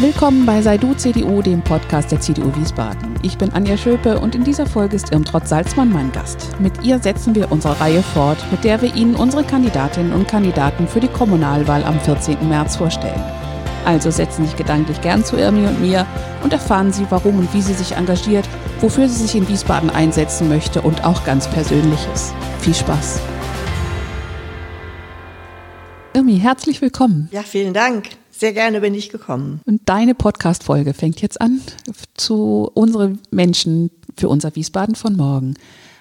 Willkommen bei Sei du CDU, dem Podcast der CDU Wiesbaden. Ich bin Anja Schöpe und in dieser Folge ist Irmtrott Salzmann mein Gast. Mit ihr setzen wir unsere Reihe fort, mit der wir Ihnen unsere Kandidatinnen und Kandidaten für die Kommunalwahl am 14. März vorstellen. Also setzen Sie sich gedanklich gern zu Irmi und mir und erfahren Sie, warum und wie sie sich engagiert, wofür sie sich in Wiesbaden einsetzen möchte und auch ganz Persönliches. Viel Spaß! Irmi, herzlich willkommen. Ja, vielen Dank. Sehr gerne bin ich gekommen. Und deine Podcast-Folge fängt jetzt an zu unsere Menschen für unser Wiesbaden von morgen.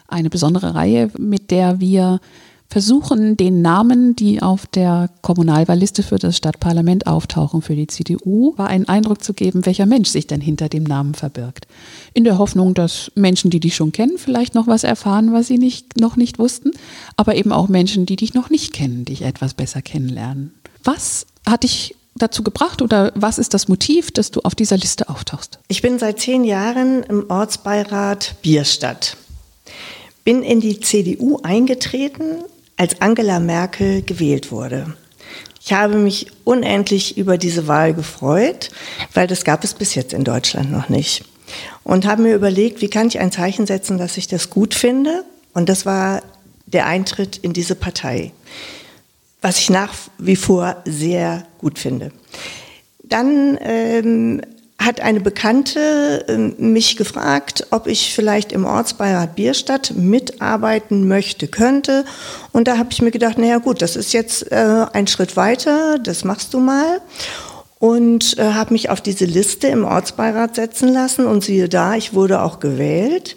Eine besondere Reihe, mit der wir versuchen, den Namen, die auf der Kommunalwahlliste für das Stadtparlament auftauchen für die CDU, einen Eindruck zu geben, welcher Mensch sich denn hinter dem Namen verbirgt. In der Hoffnung, dass Menschen, die dich schon kennen, vielleicht noch was erfahren, was sie nicht, noch nicht wussten, aber eben auch Menschen, die dich noch nicht kennen, dich etwas besser kennenlernen. Was hat dich dazu gebracht oder was ist das Motiv, dass du auf dieser Liste auftauchst? Ich bin seit zehn Jahren im Ortsbeirat Bierstadt. Bin in die CDU eingetreten, als Angela Merkel gewählt wurde. Ich habe mich unendlich über diese Wahl gefreut, weil das gab es bis jetzt in Deutschland noch nicht. Und habe mir überlegt, wie kann ich ein Zeichen setzen, dass ich das gut finde. Und das war der Eintritt in diese Partei was ich nach wie vor sehr gut finde. Dann ähm, hat eine Bekannte äh, mich gefragt, ob ich vielleicht im Ortsbeirat Bierstadt mitarbeiten möchte, könnte. Und da habe ich mir gedacht, naja gut, das ist jetzt äh, ein Schritt weiter, das machst du mal. Und äh, habe mich auf diese Liste im Ortsbeirat setzen lassen und siehe da, ich wurde auch gewählt,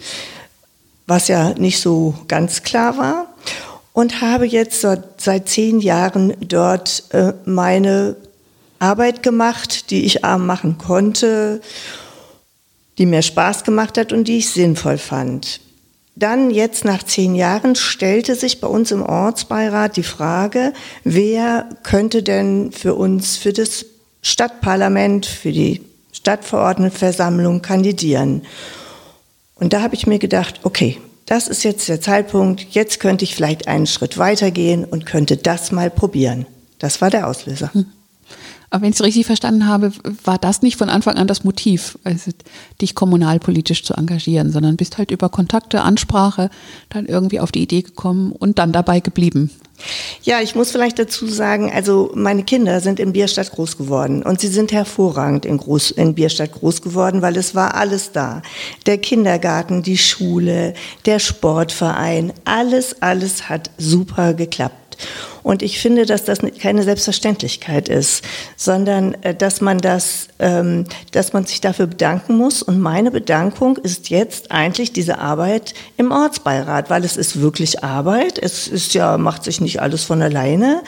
was ja nicht so ganz klar war und habe jetzt seit zehn Jahren dort äh, meine Arbeit gemacht, die ich arm machen konnte, die mir Spaß gemacht hat und die ich sinnvoll fand. Dann jetzt nach zehn Jahren stellte sich bei uns im Ortsbeirat die Frage, wer könnte denn für uns, für das Stadtparlament, für die Stadtverordnetenversammlung kandidieren. Und da habe ich mir gedacht, okay, das ist jetzt der Zeitpunkt, jetzt könnte ich vielleicht einen Schritt weitergehen und könnte das mal probieren. Das war der Auslöser. Hm. Aber wenn ich es richtig verstanden habe, war das nicht von Anfang an das Motiv, also dich kommunalpolitisch zu engagieren, sondern bist halt über Kontakte, Ansprache dann irgendwie auf die Idee gekommen und dann dabei geblieben. Ja, ich muss vielleicht dazu sagen, also meine Kinder sind in Bierstadt groß geworden und sie sind hervorragend in, groß, in Bierstadt groß geworden, weil es war alles da. Der Kindergarten, die Schule, der Sportverein, alles, alles hat super geklappt. Und ich finde, dass das keine Selbstverständlichkeit ist, sondern äh, dass man das, ähm, dass man sich dafür bedanken muss. Und meine Bedankung ist jetzt eigentlich diese Arbeit im Ortsbeirat, weil es ist wirklich Arbeit. Es ist ja, macht sich nicht alles von alleine.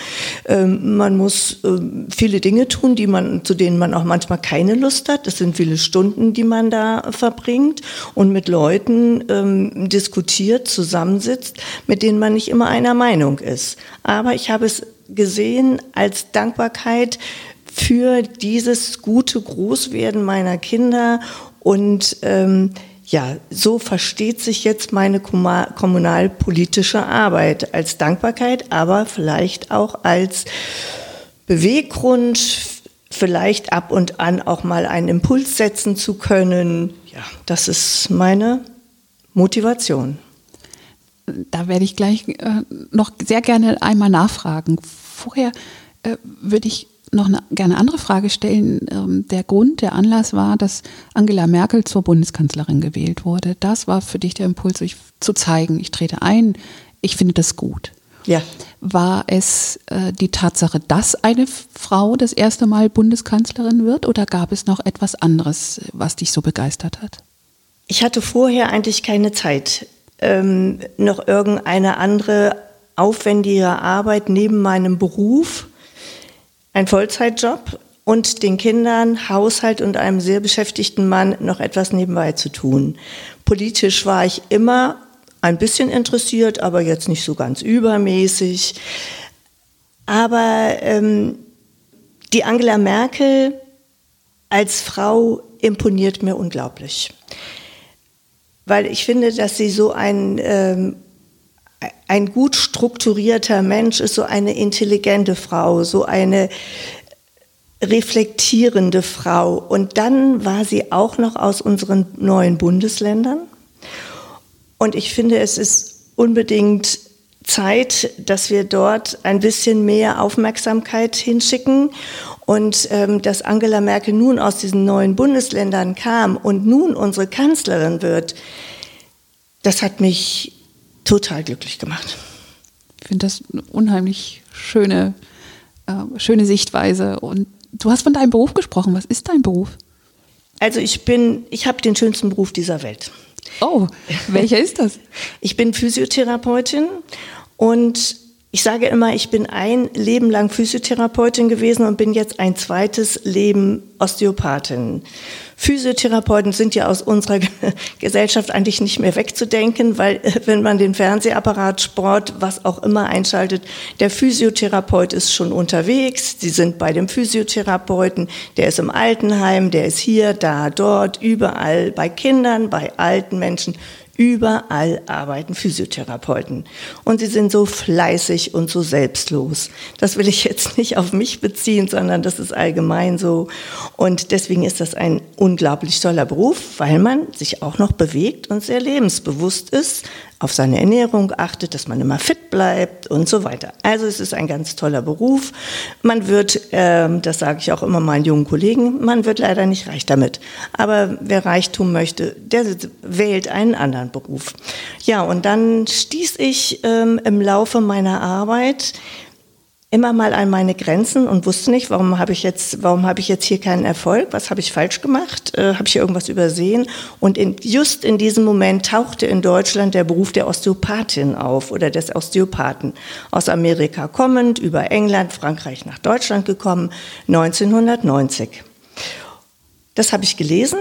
Ähm, man muss ähm, viele Dinge tun, die man, zu denen man auch manchmal keine Lust hat. Es sind viele Stunden, die man da verbringt und mit Leuten ähm, diskutiert, zusammensitzt, mit denen man nicht immer einer Meinung ist. Aber ich habe es gesehen als Dankbarkeit für dieses gute Großwerden meiner Kinder und ähm, ja, so versteht sich jetzt meine kommunalpolitische Arbeit als Dankbarkeit, aber vielleicht auch als Beweggrund, vielleicht ab und an auch mal einen Impuls setzen zu können. Ja, das ist meine Motivation da werde ich gleich äh, noch sehr gerne einmal nachfragen. Vorher äh, würde ich noch eine gerne andere Frage stellen. Ähm, der Grund, der Anlass war, dass Angela Merkel zur Bundeskanzlerin gewählt wurde. Das war für dich der Impuls, ich, zu zeigen, ich trete ein, ich finde das gut. Ja. War es äh, die Tatsache, dass eine Frau das erste Mal Bundeskanzlerin wird oder gab es noch etwas anderes, was dich so begeistert hat? Ich hatte vorher eigentlich keine Zeit ähm, noch irgendeine andere aufwendige Arbeit neben meinem Beruf, ein Vollzeitjob und den Kindern, Haushalt und einem sehr beschäftigten Mann noch etwas nebenbei zu tun. Politisch war ich immer ein bisschen interessiert, aber jetzt nicht so ganz übermäßig. Aber ähm, die Angela Merkel als Frau imponiert mir unglaublich weil ich finde, dass sie so ein, ähm, ein gut strukturierter Mensch ist, so eine intelligente Frau, so eine reflektierende Frau. Und dann war sie auch noch aus unseren neuen Bundesländern. Und ich finde, es ist unbedingt Zeit, dass wir dort ein bisschen mehr Aufmerksamkeit hinschicken. Und ähm, dass Angela Merkel nun aus diesen neuen Bundesländern kam und nun unsere Kanzlerin wird, das hat mich total glücklich gemacht. Ich finde das eine unheimlich schöne, äh, schöne Sichtweise. Und du hast von deinem Beruf gesprochen. Was ist dein Beruf? Also ich bin, ich habe den schönsten Beruf dieser Welt. Oh, welcher ist das? Ich bin Physiotherapeutin und ich sage immer, ich bin ein Leben lang Physiotherapeutin gewesen und bin jetzt ein zweites Leben Osteopathin. Physiotherapeuten sind ja aus unserer Gesellschaft eigentlich nicht mehr wegzudenken, weil äh, wenn man den Fernsehapparat, Sport, was auch immer einschaltet, der Physiotherapeut ist schon unterwegs, sie sind bei dem Physiotherapeuten, der ist im Altenheim, der ist hier, da, dort, überall, bei Kindern, bei alten Menschen, Überall arbeiten Physiotherapeuten. Und sie sind so fleißig und so selbstlos. Das will ich jetzt nicht auf mich beziehen, sondern das ist allgemein so. Und deswegen ist das ein unglaublich toller Beruf, weil man sich auch noch bewegt und sehr lebensbewusst ist, auf seine Ernährung achtet, dass man immer fit bleibt und so weiter. Also es ist ein ganz toller Beruf. Man wird, ähm, das sage ich auch immer meinen jungen Kollegen, man wird leider nicht reich damit. Aber wer Reichtum möchte, der wählt einen anderen Beruf. Ja, und dann stieß ich ähm, im Laufe meiner Arbeit immer mal an meine Grenzen und wusste nicht, warum habe ich jetzt, warum habe ich jetzt hier keinen Erfolg? Was habe ich falsch gemacht? Äh, habe ich hier irgendwas übersehen? Und in, just in diesem Moment tauchte in Deutschland der Beruf der Osteopathin auf oder des Osteopathen. Aus Amerika kommend, über England, Frankreich nach Deutschland gekommen, 1990. Das habe ich gelesen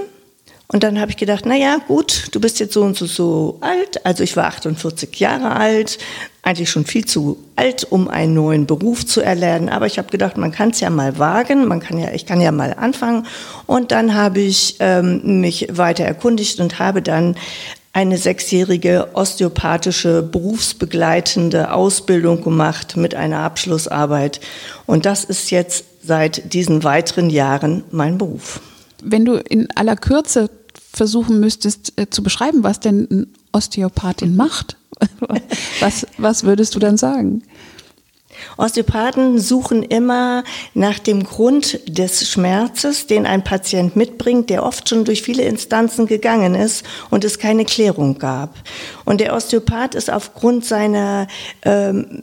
und dann habe ich gedacht, na ja, gut, du bist jetzt so und so so alt. Also ich war 48 Jahre alt, eigentlich schon viel zu alt, um einen neuen Beruf zu erlernen. Aber ich habe gedacht, man kann es ja mal wagen, man kann ja, ich kann ja mal anfangen. Und dann habe ich ähm, mich weiter erkundigt und habe dann eine sechsjährige osteopathische berufsbegleitende Ausbildung gemacht mit einer Abschlussarbeit. Und das ist jetzt seit diesen weiteren Jahren mein Beruf. Wenn du in aller Kürze versuchen müsstest äh, zu beschreiben, was denn ein Osteopathin macht, was, was würdest du dann sagen? Osteopathen suchen immer nach dem Grund des Schmerzes, den ein Patient mitbringt, der oft schon durch viele Instanzen gegangen ist und es keine Klärung gab. Und der Osteopath ist aufgrund seiner ähm,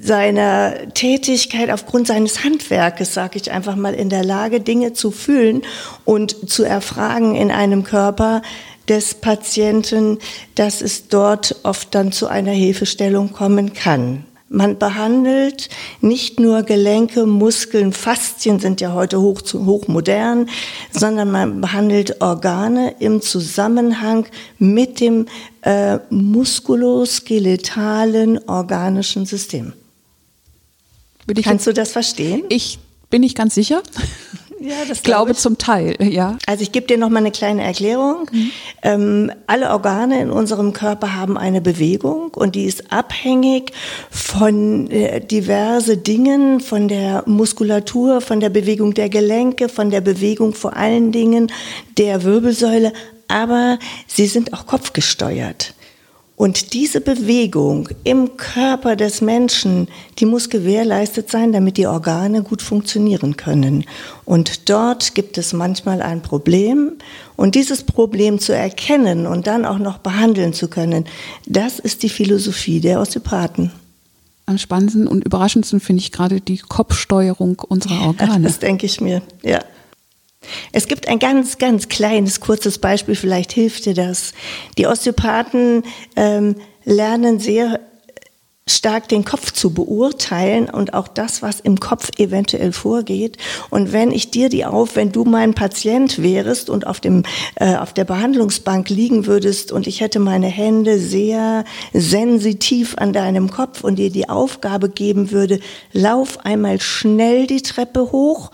seiner Tätigkeit, aufgrund seines Handwerkes, sage ich einfach mal, in der Lage, Dinge zu fühlen und zu erfragen in einem Körper des Patienten, dass es dort oft dann zu einer Hilfestellung kommen kann. Man behandelt nicht nur Gelenke, Muskeln, Faszien sind ja heute hoch, hoch modern, sondern man behandelt Organe im Zusammenhang mit dem äh, muskuloskeletalen organischen System. Kannst du das verstehen? Ich bin nicht ganz sicher. Ja, das glaube ich. zum Teil, ja. Also ich gebe dir noch mal eine kleine Erklärung. Mhm. Ähm, alle Organe in unserem Körper haben eine Bewegung und die ist abhängig von äh, diverse Dingen, von der Muskulatur, von der Bewegung der Gelenke, von der Bewegung vor allen Dingen der Wirbelsäule, aber sie sind auch kopfgesteuert. Und diese Bewegung im Körper des Menschen, die muss gewährleistet sein, damit die Organe gut funktionieren können. Und dort gibt es manchmal ein Problem. Und dieses Problem zu erkennen und dann auch noch behandeln zu können, das ist die Philosophie der Osteopathen. Am spannendsten und überraschendsten finde ich gerade die Kopfsteuerung unserer Organe. Das denke ich mir, ja. Es gibt ein ganz, ganz kleines, kurzes Beispiel, vielleicht hilft dir das. Die Osteopathen ähm, lernen sehr stark den Kopf zu beurteilen und auch das, was im Kopf eventuell vorgeht. Und wenn ich dir die auf, wenn du mein Patient wärst und auf dem äh, auf der Behandlungsbank liegen würdest und ich hätte meine Hände sehr sensitiv an deinem Kopf und dir die Aufgabe geben würde, lauf einmal schnell die Treppe hoch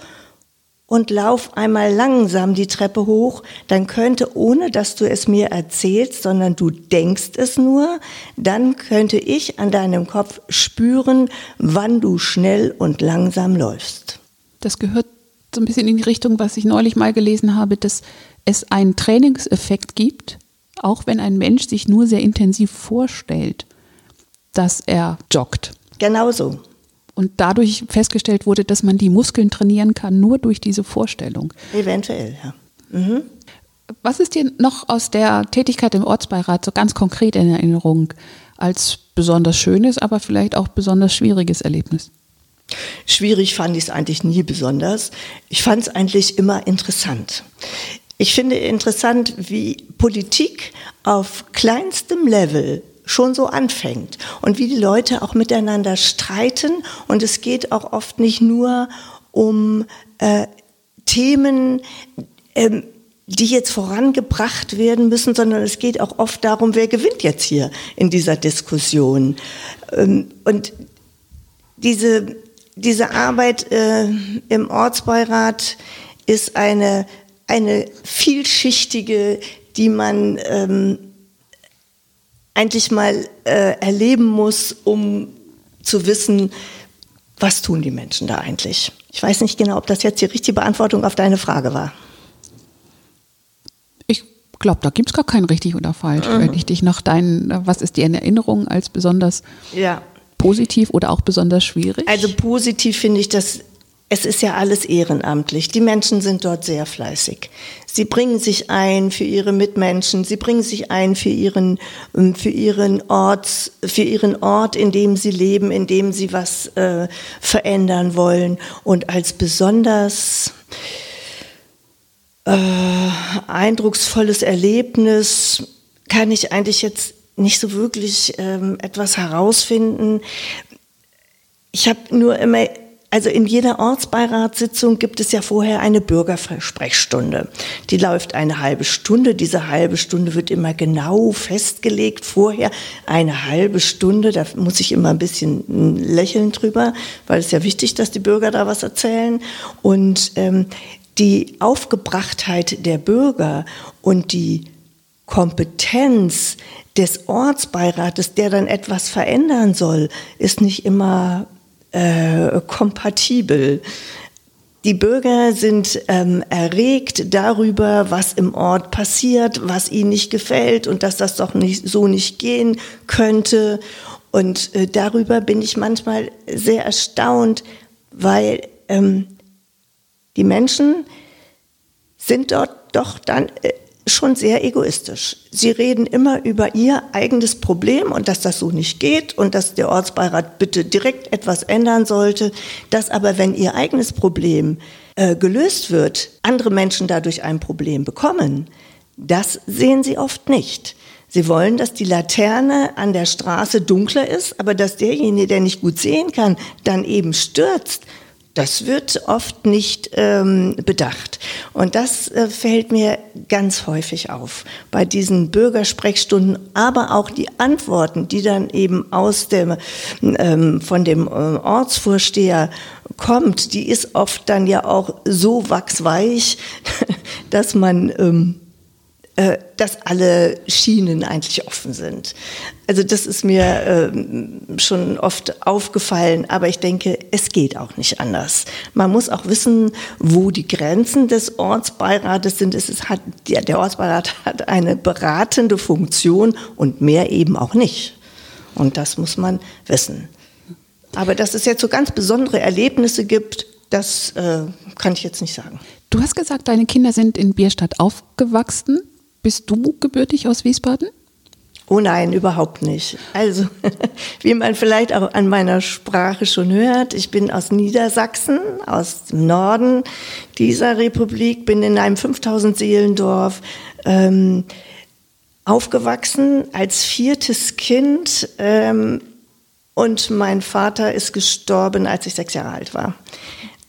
und lauf einmal langsam die Treppe hoch, dann könnte, ohne dass du es mir erzählst, sondern du denkst es nur, dann könnte ich an deinem Kopf spüren, wann du schnell und langsam läufst. Das gehört so ein bisschen in die Richtung, was ich neulich mal gelesen habe, dass es einen Trainingseffekt gibt, auch wenn ein Mensch sich nur sehr intensiv vorstellt, dass er joggt. Genauso. Und dadurch festgestellt wurde, dass man die Muskeln trainieren kann, nur durch diese Vorstellung. Eventuell, ja. Mhm. Was ist dir noch aus der Tätigkeit im Ortsbeirat so ganz konkret in Erinnerung als besonders schönes, aber vielleicht auch besonders schwieriges Erlebnis? Schwierig fand ich es eigentlich nie besonders. Ich fand es eigentlich immer interessant. Ich finde interessant, wie Politik auf kleinstem Level schon so anfängt und wie die Leute auch miteinander streiten. Und es geht auch oft nicht nur um äh, Themen, ähm, die jetzt vorangebracht werden müssen, sondern es geht auch oft darum, wer gewinnt jetzt hier in dieser Diskussion. Ähm, und diese, diese Arbeit äh, im Ortsbeirat ist eine, eine vielschichtige, die man ähm, eigentlich mal äh, erleben muss, um zu wissen, was tun die Menschen da eigentlich. Ich weiß nicht genau, ob das jetzt die richtige Beantwortung auf deine Frage war. Ich glaube, da gibt es gar kein richtig oder falsch. Mhm. Wenn ich dich nach deinen, was ist dir in Erinnerung als besonders ja. positiv oder auch besonders schwierig? Also positiv finde ich, dass es ist ja alles ehrenamtlich. Die Menschen sind dort sehr fleißig. Sie bringen sich ein für ihre Mitmenschen. Sie bringen sich ein für ihren, ähm, für ihren Ort, für ihren Ort, in dem sie leben, in dem sie was äh, verändern wollen. Und als besonders äh, eindrucksvolles Erlebnis kann ich eigentlich jetzt nicht so wirklich ähm, etwas herausfinden. Ich habe nur immer also in jeder Ortsbeiratssitzung gibt es ja vorher eine Bürgersprechstunde. Die läuft eine halbe Stunde. Diese halbe Stunde wird immer genau festgelegt. Vorher eine halbe Stunde. Da muss ich immer ein bisschen lächeln drüber, weil es ja wichtig, dass die Bürger da was erzählen. Und ähm, die Aufgebrachtheit der Bürger und die Kompetenz des Ortsbeirates, der dann etwas verändern soll, ist nicht immer äh, kompatibel. Die Bürger sind ähm, erregt darüber, was im Ort passiert, was ihnen nicht gefällt und dass das doch nicht so nicht gehen könnte. Und äh, darüber bin ich manchmal sehr erstaunt, weil ähm, die Menschen sind dort doch dann äh, schon sehr egoistisch. Sie reden immer über ihr eigenes Problem und dass das so nicht geht und dass der Ortsbeirat bitte direkt etwas ändern sollte, dass aber wenn ihr eigenes Problem äh, gelöst wird, andere Menschen dadurch ein Problem bekommen. Das sehen sie oft nicht. Sie wollen, dass die Laterne an der Straße dunkler ist, aber dass derjenige, der nicht gut sehen kann, dann eben stürzt das wird oft nicht ähm, bedacht. Und das äh, fällt mir ganz häufig auf bei diesen Bürgersprechstunden, aber auch die Antworten, die dann eben aus dem, ähm, von dem äh, Ortsvorsteher kommt, die ist oft dann ja auch so wachsweich, dass man ähm, äh, dass alle Schienen eigentlich offen sind. Also das ist mir äh, schon oft aufgefallen, aber ich denke, es geht auch nicht anders. Man muss auch wissen, wo die Grenzen des Ortsbeirates sind. Es ist, hat, der, der Ortsbeirat hat eine beratende Funktion und mehr eben auch nicht. Und das muss man wissen. Aber dass es jetzt so ganz besondere Erlebnisse gibt, das äh, kann ich jetzt nicht sagen. Du hast gesagt, deine Kinder sind in Bierstadt aufgewachsen. Bist du gebürtig aus Wiesbaden? Oh nein, überhaupt nicht. Also, wie man vielleicht auch an meiner Sprache schon hört, ich bin aus Niedersachsen, aus dem Norden dieser Republik, bin in einem 5000 Seelendorf ähm, aufgewachsen als viertes Kind ähm, und mein Vater ist gestorben, als ich sechs Jahre alt war.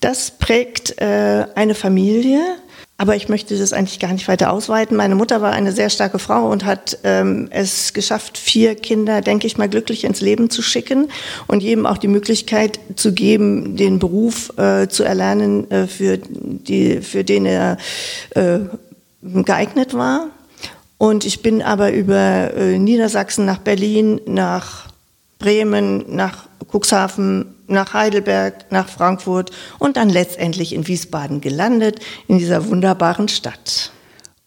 Das prägt äh, eine Familie aber ich möchte das eigentlich gar nicht weiter ausweiten. Meine Mutter war eine sehr starke Frau und hat ähm, es geschafft, vier Kinder, denke ich mal, glücklich ins Leben zu schicken und jedem auch die Möglichkeit zu geben, den Beruf äh, zu erlernen, äh, für, die, für den er äh, geeignet war. Und ich bin aber über äh, Niedersachsen nach Berlin, nach Bremen, nach Cuxhaven, nach Heidelberg, nach Frankfurt und dann letztendlich in Wiesbaden gelandet, in dieser wunderbaren Stadt.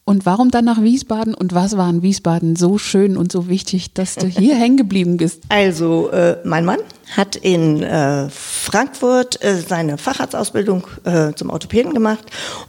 Und warum dann nach Wiesbaden und was war in Wiesbaden so schön und so wichtig, dass du hier hängen geblieben bist? Also, äh, mein Mann hat in äh, Frankfurt äh, seine Facharztausbildung äh, zum Orthopäden gemacht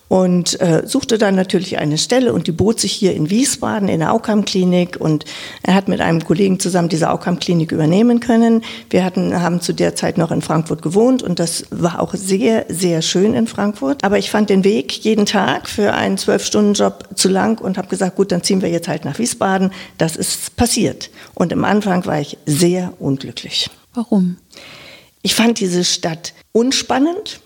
und äh, suchte dann natürlich eine Stelle und die bot sich hier in Wiesbaden in der Aukam-Klinik und er hat mit einem Kollegen zusammen diese Aukam-Klinik übernehmen können. Wir hatten, haben zu der Zeit noch in Frankfurt gewohnt und das war auch sehr, sehr schön in Frankfurt. Aber ich fand den Weg jeden Tag für einen Zwölf-Stunden-Job zu lang und habe gesagt, gut, dann ziehen wir jetzt halt nach Wiesbaden. Das ist passiert. Und am Anfang war ich sehr unglücklich. Warum? Ich fand diese Stadt unspannend.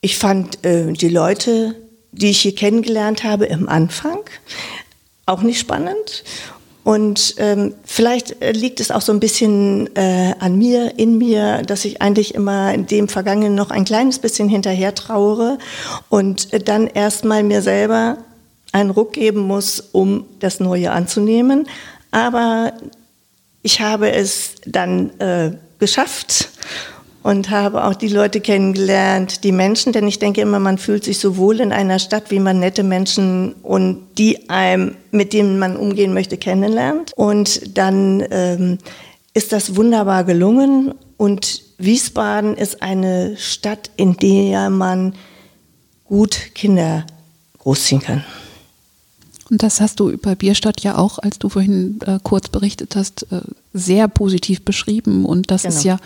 Ich fand äh, die Leute, die ich hier kennengelernt habe im Anfang, auch nicht spannend. Und ähm, vielleicht äh, liegt es auch so ein bisschen äh, an mir, in mir, dass ich eigentlich immer dem Vergangenen noch ein kleines bisschen hinterher trauere und äh, dann erstmal mir selber einen Ruck geben muss, um das Neue anzunehmen. Aber ich habe es dann äh, geschafft und habe auch die Leute kennengelernt, die Menschen, denn ich denke immer, man fühlt sich so wohl in einer Stadt, wie man nette Menschen und die einem, mit denen man umgehen möchte, kennenlernt. Und dann ähm, ist das wunderbar gelungen und Wiesbaden ist eine Stadt, in der man gut Kinder großziehen kann. Und das hast du über Bierstadt ja auch, als du vorhin äh, kurz berichtet hast, äh, sehr positiv beschrieben. Und das genau. ist ja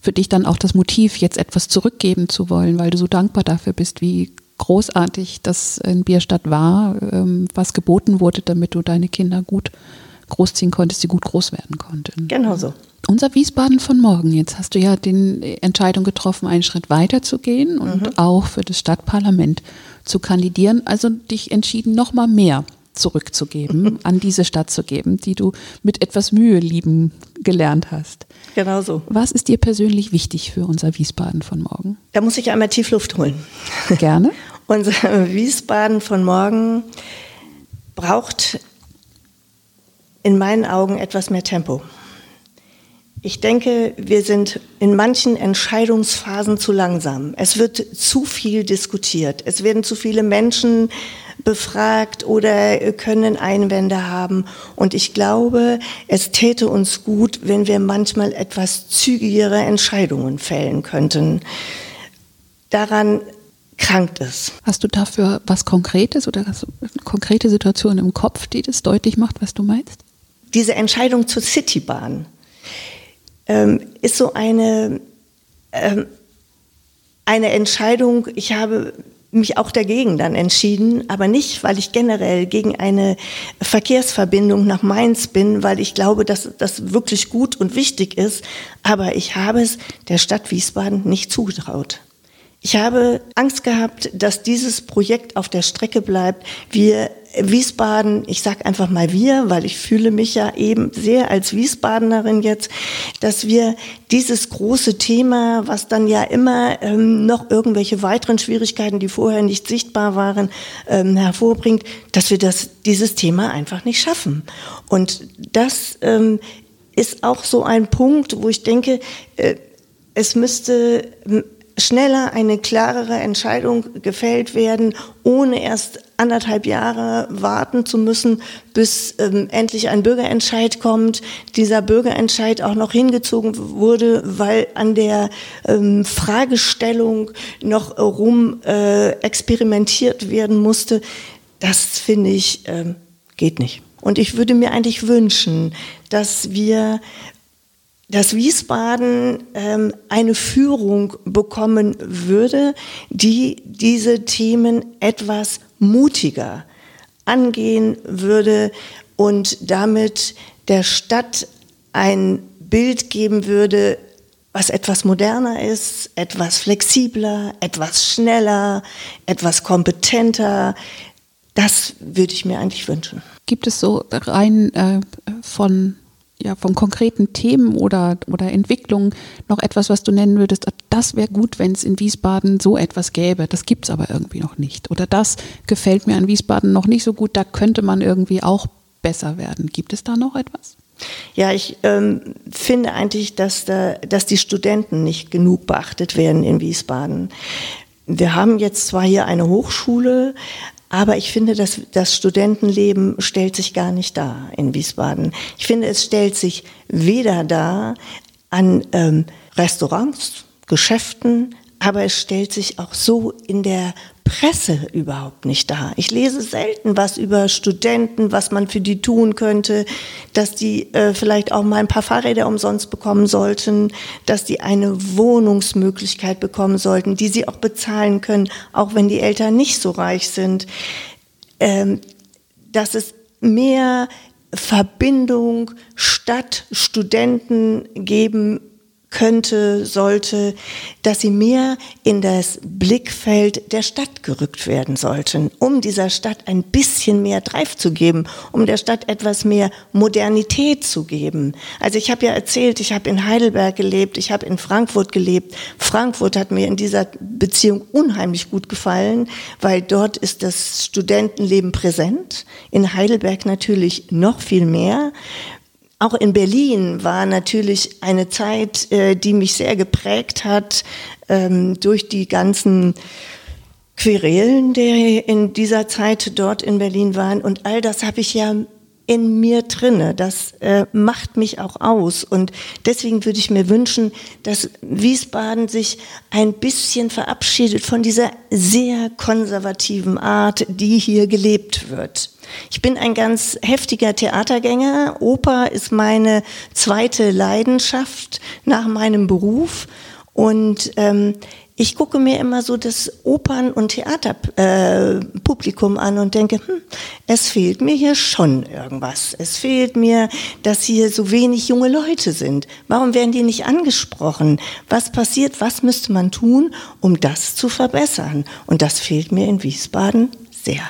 für dich dann auch das Motiv, jetzt etwas zurückgeben zu wollen, weil du so dankbar dafür bist, wie großartig das in Bierstadt war, ähm, was geboten wurde, damit du deine Kinder gut großziehen konntest, sie gut groß werden konnten. Genau so. Unser Wiesbaden von morgen. Jetzt hast du ja die Entscheidung getroffen, einen Schritt weiter zu gehen und mhm. auch für das Stadtparlament zu kandidieren. Also dich entschieden, noch mal mehr zurückzugeben, an diese Stadt zu geben, die du mit etwas Mühe lieben gelernt hast. Genau so. Was ist dir persönlich wichtig für unser Wiesbaden von morgen? Da muss ich einmal Tiefluft holen. Gerne. unser Wiesbaden von morgen braucht in meinen Augen etwas mehr Tempo. Ich denke, wir sind in manchen Entscheidungsphasen zu langsam. Es wird zu viel diskutiert. Es werden zu viele Menschen befragt oder können Einwände haben. Und ich glaube, es täte uns gut, wenn wir manchmal etwas zügigere Entscheidungen fällen könnten. Daran krankt es. Hast du dafür was Konkretes oder eine konkrete Situation im Kopf, die das deutlich macht, was du meinst? Diese Entscheidung zur Citybahn ähm, ist so eine, ähm, eine Entscheidung, ich habe mich auch dagegen dann entschieden, aber nicht, weil ich generell gegen eine Verkehrsverbindung nach Mainz bin, weil ich glaube, dass das wirklich gut und wichtig ist, aber ich habe es der Stadt Wiesbaden nicht zugetraut. Ich habe Angst gehabt, dass dieses Projekt auf der Strecke bleibt. Wir Wiesbaden, ich sage einfach mal wir, weil ich fühle mich ja eben sehr als Wiesbadenerin jetzt, dass wir dieses große Thema, was dann ja immer ähm, noch irgendwelche weiteren Schwierigkeiten, die vorher nicht sichtbar waren, ähm, hervorbringt, dass wir das, dieses Thema einfach nicht schaffen. Und das ähm, ist auch so ein Punkt, wo ich denke, äh, es müsste schneller eine klarere Entscheidung gefällt werden, ohne erst anderthalb Jahre warten zu müssen, bis ähm, endlich ein Bürgerentscheid kommt. Dieser Bürgerentscheid auch noch hingezogen wurde, weil an der ähm, Fragestellung noch rum äh, experimentiert werden musste. Das finde ich äh, geht nicht. Und ich würde mir eigentlich wünschen, dass wir dass Wiesbaden ähm, eine Führung bekommen würde, die diese Themen etwas mutiger angehen würde und damit der Stadt ein Bild geben würde, was etwas moderner ist, etwas flexibler, etwas schneller, etwas kompetenter. Das würde ich mir eigentlich wünschen. Gibt es so rein äh, von ja, von konkreten Themen oder, oder Entwicklungen noch etwas, was du nennen würdest, das wäre gut, wenn es in Wiesbaden so etwas gäbe. Das gibt es aber irgendwie noch nicht. Oder das gefällt mir an Wiesbaden noch nicht so gut, da könnte man irgendwie auch besser werden. Gibt es da noch etwas? Ja, ich ähm, finde eigentlich, dass, da, dass die Studenten nicht genug beachtet werden in Wiesbaden. Wir haben jetzt zwar hier eine Hochschule, aber ich finde, dass das Studentenleben stellt sich gar nicht dar in Wiesbaden. Ich finde, es stellt sich weder dar an ähm, Restaurants, Geschäften, aber es stellt sich auch so in der Presse überhaupt nicht dar. Ich lese selten was über Studenten, was man für die tun könnte, dass die äh, vielleicht auch mal ein paar Fahrräder umsonst bekommen sollten, dass die eine Wohnungsmöglichkeit bekommen sollten, die sie auch bezahlen können, auch wenn die Eltern nicht so reich sind. Ähm, dass es mehr Verbindung Stadt, Studenten geben könnte, sollte, dass sie mehr in das Blickfeld der Stadt gerückt werden sollten, um dieser Stadt ein bisschen mehr Drive zu geben, um der Stadt etwas mehr Modernität zu geben. Also ich habe ja erzählt, ich habe in Heidelberg gelebt, ich habe in Frankfurt gelebt. Frankfurt hat mir in dieser Beziehung unheimlich gut gefallen, weil dort ist das Studentenleben präsent, in Heidelberg natürlich noch viel mehr. Auch in Berlin war natürlich eine Zeit, äh, die mich sehr geprägt hat ähm, durch die ganzen Querelen, die in dieser Zeit dort in Berlin waren. Und all das habe ich ja in mir drinne. Das äh, macht mich auch aus. Und deswegen würde ich mir wünschen, dass Wiesbaden sich ein bisschen verabschiedet von dieser sehr konservativen Art, die hier gelebt wird. Ich bin ein ganz heftiger Theatergänger. Oper ist meine zweite Leidenschaft nach meinem Beruf. Und ähm, ich gucke mir immer so das Opern- und Theaterpublikum äh, an und denke, hm, es fehlt mir hier schon irgendwas. Es fehlt mir, dass hier so wenig junge Leute sind. Warum werden die nicht angesprochen? Was passiert? Was müsste man tun, um das zu verbessern? Und das fehlt mir in Wiesbaden sehr.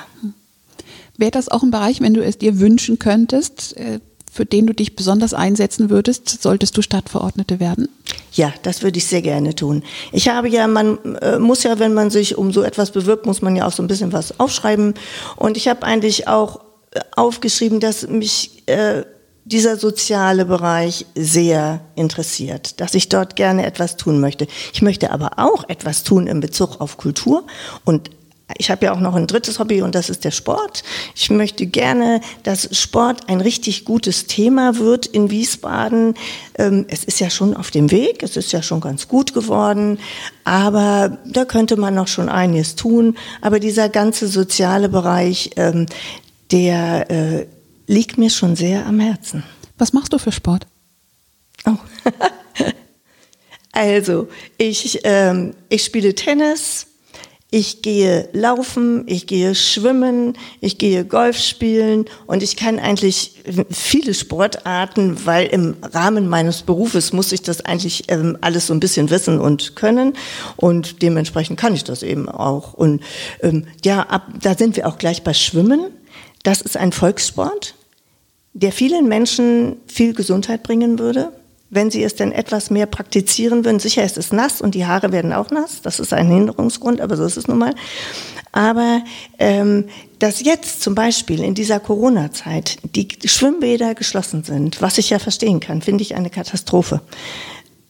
Wäre das auch ein Bereich, wenn du es dir wünschen könntest, äh, für den du dich besonders einsetzen würdest, solltest du Stadtverordnete werden? Ja, das würde ich sehr gerne tun. Ich habe ja, man äh, muss ja, wenn man sich um so etwas bewirbt, muss man ja auch so ein bisschen was aufschreiben. Und ich habe eigentlich auch äh, aufgeschrieben, dass mich äh, dieser soziale Bereich sehr interessiert, dass ich dort gerne etwas tun möchte. Ich möchte aber auch etwas tun in Bezug auf Kultur und ich habe ja auch noch ein drittes Hobby und das ist der Sport. Ich möchte gerne, dass Sport ein richtig gutes Thema wird in Wiesbaden. Ähm, es ist ja schon auf dem Weg, es ist ja schon ganz gut geworden, aber da könnte man noch schon einiges tun. Aber dieser ganze soziale Bereich, ähm, der äh, liegt mir schon sehr am Herzen. Was machst du für Sport? Oh. also, ich, ähm, ich spiele Tennis, ich gehe laufen, ich gehe schwimmen, ich gehe Golf spielen und ich kann eigentlich viele Sportarten, weil im Rahmen meines Berufes muss ich das eigentlich ähm, alles so ein bisschen wissen und können und dementsprechend kann ich das eben auch. Und ähm, ja, ab, da sind wir auch gleich bei Schwimmen. Das ist ein Volkssport, der vielen Menschen viel Gesundheit bringen würde wenn sie es denn etwas mehr praktizieren würden. Sicher ist es nass und die Haare werden auch nass. Das ist ein Hinderungsgrund, aber so ist es nun mal. Aber ähm, dass jetzt zum Beispiel in dieser Corona-Zeit die Schwimmbäder geschlossen sind, was ich ja verstehen kann, finde ich eine Katastrophe.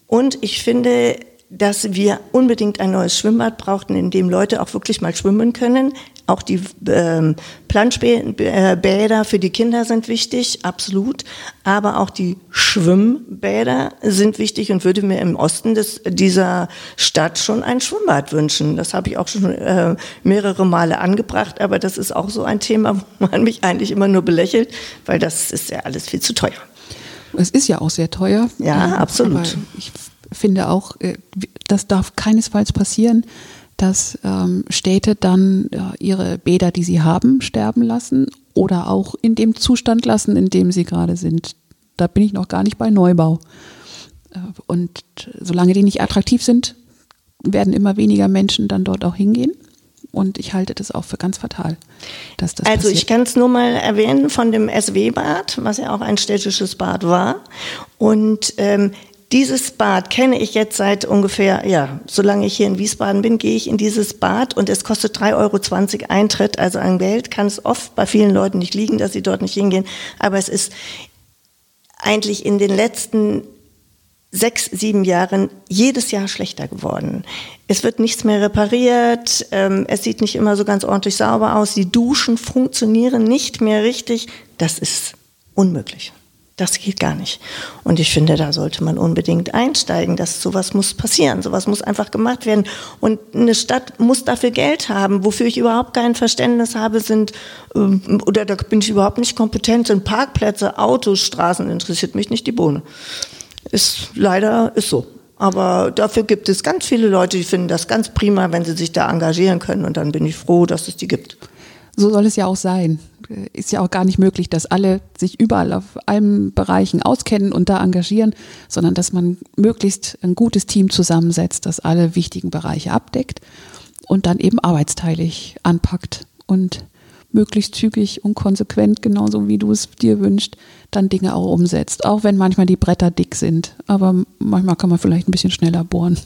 Und ich finde, dass wir unbedingt ein neues Schwimmbad brauchten, in dem Leute auch wirklich mal schwimmen können. Auch die ähm, Planschbäder für die Kinder sind wichtig, absolut. Aber auch die Schwimmbäder sind wichtig und würde mir im Osten des, dieser Stadt schon ein Schwimmbad wünschen. Das habe ich auch schon äh, mehrere Male angebracht, aber das ist auch so ein Thema, wo man mich eigentlich immer nur belächelt, weil das ist ja alles viel zu teuer. Es ist ja auch sehr teuer. Ja, absolut. ich finde auch, äh, das darf keinesfalls passieren, dass ähm, Städte dann ihre Bäder, die sie haben, sterben lassen oder auch in dem Zustand lassen, in dem sie gerade sind. Da bin ich noch gar nicht bei Neubau. Äh, und solange die nicht attraktiv sind, werden immer weniger Menschen dann dort auch hingehen. Und ich halte das auch für ganz fatal, dass das Also passiert. ich kann es nur mal erwähnen von dem SW-Bad, was ja auch ein städtisches Bad war. Und ähm, dieses Bad kenne ich jetzt seit ungefähr, ja, solange ich hier in Wiesbaden bin, gehe ich in dieses Bad und es kostet 3,20 Euro Eintritt. Also an Geld kann es oft bei vielen Leuten nicht liegen, dass sie dort nicht hingehen. Aber es ist eigentlich in den letzten sechs, sieben Jahren jedes Jahr schlechter geworden. Es wird nichts mehr repariert, ähm, es sieht nicht immer so ganz ordentlich sauber aus, die Duschen funktionieren nicht mehr richtig. Das ist unmöglich. Das geht gar nicht. Und ich finde, da sollte man unbedingt einsteigen. dass sowas muss passieren. Sowas muss einfach gemacht werden. Und eine Stadt muss dafür Geld haben. Wofür ich überhaupt kein Verständnis habe, sind, ähm, oder da bin ich überhaupt nicht kompetent, sind Parkplätze, Autos, Straßen, interessiert mich nicht die Bohne. Ist leider, ist so. Aber dafür gibt es ganz viele Leute, die finden das ganz prima, wenn sie sich da engagieren können. Und dann bin ich froh, dass es die gibt. So soll es ja auch sein. Ist ja auch gar nicht möglich, dass alle sich überall auf allen Bereichen auskennen und da engagieren, sondern dass man möglichst ein gutes Team zusammensetzt, das alle wichtigen Bereiche abdeckt und dann eben arbeitsteilig anpackt und möglichst zügig und konsequent, genauso wie du es dir wünschst, dann Dinge auch umsetzt. Auch wenn manchmal die Bretter dick sind. Aber manchmal kann man vielleicht ein bisschen schneller bohren.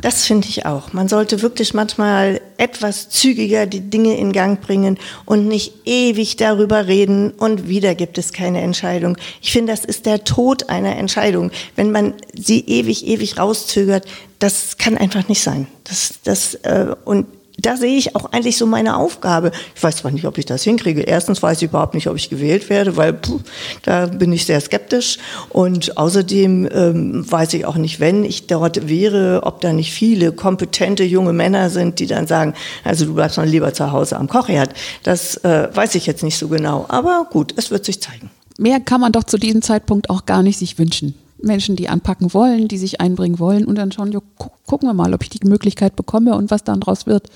Das finde ich auch. Man sollte wirklich manchmal etwas zügiger die Dinge in Gang bringen und nicht ewig darüber reden und wieder gibt es keine Entscheidung. Ich finde, das ist der Tod einer Entscheidung. Wenn man sie ewig, ewig rauszögert, das kann einfach nicht sein. Das, das, äh, und da sehe ich auch eigentlich so meine Aufgabe. Ich weiß zwar nicht, ob ich das hinkriege. Erstens weiß ich überhaupt nicht, ob ich gewählt werde, weil puh, da bin ich sehr skeptisch. Und außerdem ähm, weiß ich auch nicht, wenn ich dort wäre, ob da nicht viele kompetente junge Männer sind, die dann sagen, also du bleibst mal lieber zu Hause am Kochherd. Das äh, weiß ich jetzt nicht so genau. Aber gut, es wird sich zeigen. Mehr kann man doch zu diesem Zeitpunkt auch gar nicht sich wünschen. Menschen, die anpacken wollen, die sich einbringen wollen und dann schauen, ja, gu gucken wir mal, ob ich die Möglichkeit bekomme und was dann draus wird.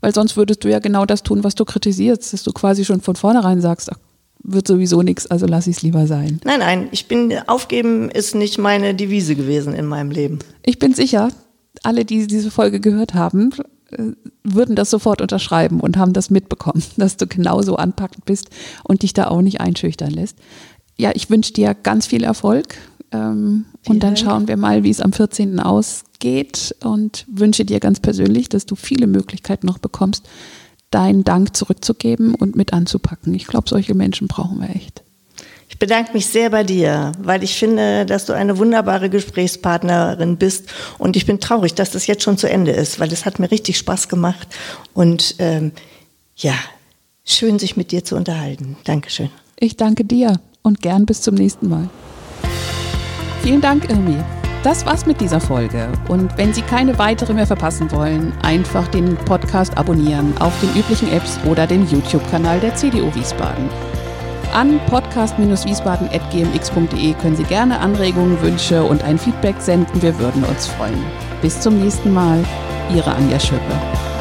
Weil sonst würdest du ja genau das tun, was du kritisierst, dass du quasi schon von vornherein sagst, ach, wird sowieso nichts, also lass ich es lieber sein. Nein, nein, ich bin, aufgeben ist nicht meine Devise gewesen in meinem Leben. Ich bin sicher, alle, die diese Folge gehört haben, äh, würden das sofort unterschreiben und haben das mitbekommen, dass du genauso anpackend bist und dich da auch nicht einschüchtern lässt. Ja, ich wünsche dir ganz viel Erfolg ähm, und dann schauen wir mal, wie es am 14. ausgeht und wünsche dir ganz persönlich, dass du viele Möglichkeiten noch bekommst, deinen Dank zurückzugeben und mit anzupacken. Ich glaube, solche Menschen brauchen wir echt. Ich bedanke mich sehr bei dir, weil ich finde, dass du eine wunderbare Gesprächspartnerin bist und ich bin traurig, dass das jetzt schon zu Ende ist, weil es hat mir richtig Spaß gemacht und ähm, ja, schön sich mit dir zu unterhalten. Dankeschön. Ich danke dir und gern bis zum nächsten Mal. Vielen Dank, Irmi. Das war's mit dieser Folge. Und wenn Sie keine weitere mehr verpassen wollen, einfach den Podcast abonnieren auf den üblichen Apps oder dem YouTube-Kanal der CDU Wiesbaden. An podcast-wiesbaden.gmx.de können Sie gerne Anregungen, Wünsche und ein Feedback senden. Wir würden uns freuen. Bis zum nächsten Mal. Ihre Anja Schöppe.